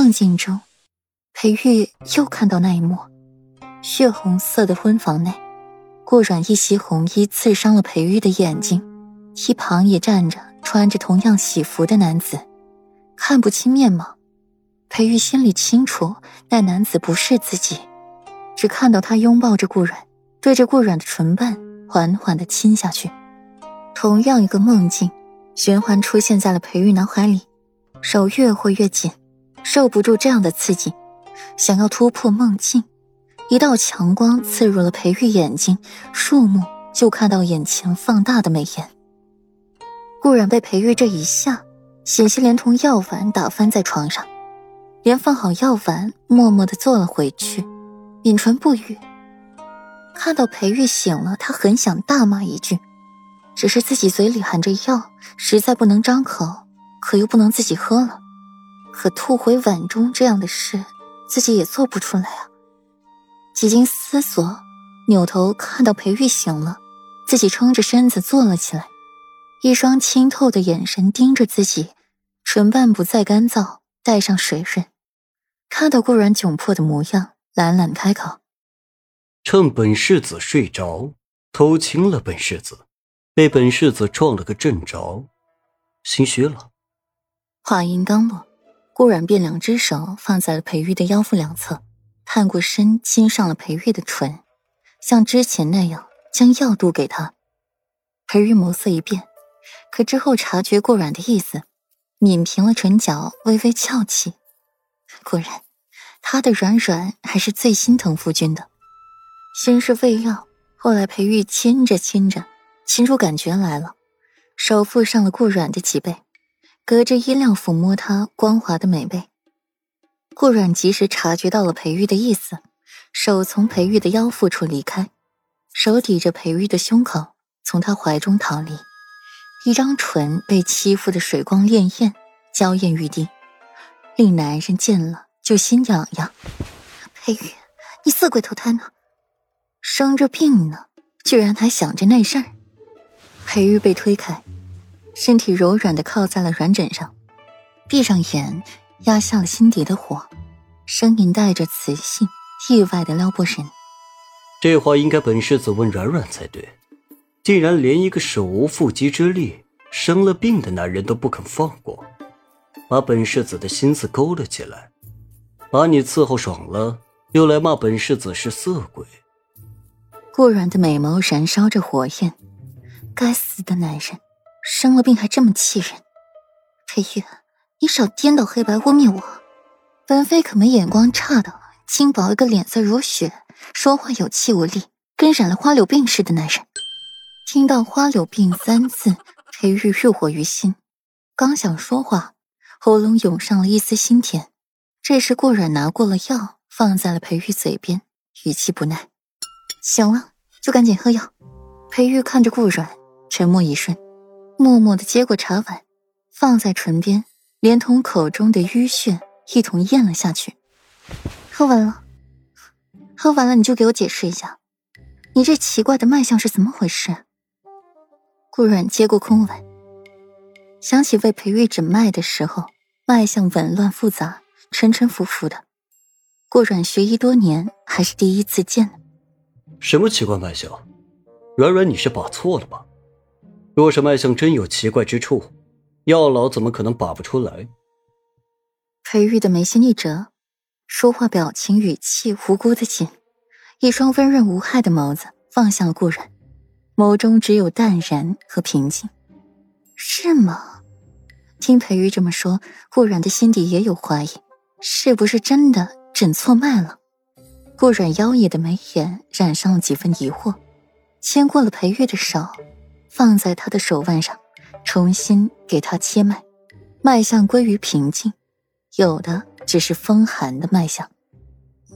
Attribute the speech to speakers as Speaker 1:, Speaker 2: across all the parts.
Speaker 1: 梦境中，裴玉又看到那一幕：血红色的婚房内，顾阮一袭红衣刺伤了裴玉的眼睛，一旁也站着穿着同样喜服的男子，看不清面貌。裴玉心里清楚，那男子不是自己，只看到他拥抱着顾阮，对着顾阮的唇瓣缓缓的亲下去。同样一个梦境，循环出现在了裴玉脑海里，手越挥越紧，受不住这样的刺激，想要突破梦境。一道强光刺入了裴玉眼睛，数目就看到眼前放大的美颜。顾然被裴玉这一下，险些连同药丸打翻在床上。连放好药丸，默默的坐了回去，抿唇不语。看到裴玉醒了，他很想大骂一句，只是自己嘴里含着药，实在不能张口，可又不能自己喝了，可吐回碗中这样的事，自己也做不出来啊。几经思索，扭头看到裴玉醒了，自己撑着身子坐了起来，一双清透的眼神盯着自己，唇瓣不再干燥。带上水润，看到顾然窘迫的模样，懒懒开口：“
Speaker 2: 趁本世子睡着，偷亲了本世子，被本世子撞了个正着，心虚了。”
Speaker 1: 话音刚落，顾然便两只手放在了裴玉的腰腹两侧，探过身亲上了裴玉的唇，像之前那样将药渡给他。裴玉眸色一变，可之后察觉顾然的意思。抿平了唇角，微微翘起。果然，他的软软还是最心疼夫君的。先是喂药，后来裴玉亲着亲着，亲出感觉来了，手覆上了顾软的脊背，隔着衣料抚摸他光滑的美背。顾软及时察觉到了裴玉的意思，手从裴玉的腰腹处离开，手抵着裴玉的胸口，从他怀中逃离。一张唇被欺负的水光潋滟，娇艳欲滴，令男人见了就心痒痒。裴玉，你色鬼投胎呢？生着病呢，居然还想着那事儿。裴玉被推开，身体柔软的靠在了软枕上，闭上眼，压下了心底的火，声音带着磁性，意外的撩拨人。
Speaker 2: 这话应该本世子问软软才对。竟然连一个手无缚鸡之力、生了病的男人都不肯放过，把本世子的心思勾了起来，把你伺候爽了，又来骂本世子是色鬼。
Speaker 1: 顾软的美眸燃烧着火焰，该死的男人，生了病还这么气人。裴玉，你少颠倒黑白污蔑我，本妃可没眼光差的，轻薄一个脸色如雪、说话有气无力、跟染了花柳病似的男人。听到“花柳病”三字，裴玉欲火于心，刚想说话，喉咙涌上了一丝腥甜。这时顾软拿过了药，放在了裴玉嘴边，语气不耐：“行了，就赶紧喝药。”裴玉看着顾软，沉默一瞬，默默的接过茶碗，放在唇边，连同口中的淤血一同咽了下去。喝完了，喝完了，你就给我解释一下，你这奇怪的脉象是怎么回事？顾软接过空碗，想起为裴玉诊脉的时候，脉象紊乱复杂，沉沉浮浮的。顾软学医多年，还是第一次见。
Speaker 2: 什么奇怪脉象？软软，你是把错了吧？若是脉象真有奇怪之处，药老怎么可能把不出来？
Speaker 1: 裴玉的眉心一折，说话表情语气无辜的紧，一双温润无害的眸子望向了顾软。眸中只有淡然和平静，是吗？听裴玉这么说，顾软的心底也有怀疑，是不是真的诊错脉了？顾软妖冶的眉眼染上了几分疑惑，牵过了裴玉的手，放在他的手腕上，重新给他切脉，脉象归于平静，有的只是风寒的脉象。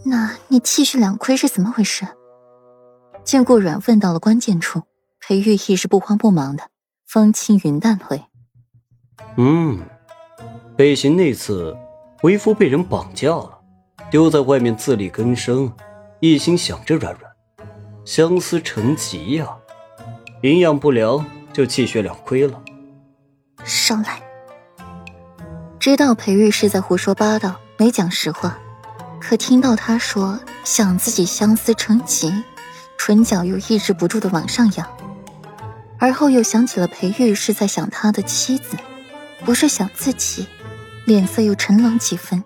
Speaker 1: 那你气血两亏是怎么回事？见顾软问到了关键处。裴玉亦是不慌不忙的，风轻云淡回：“
Speaker 2: 嗯，北行那次，为夫被人绑架了，丢在外面自力更生，一心想着软软，相思成疾呀，营养不良就气血两亏了。”
Speaker 1: 上来！知道裴玉是在胡说八道，没讲实话，可听到他说想自己相思成疾，唇角又抑制不住的往上扬。而后又想起了裴玉是在想他的妻子，不是想自己，脸色又沉冷几分。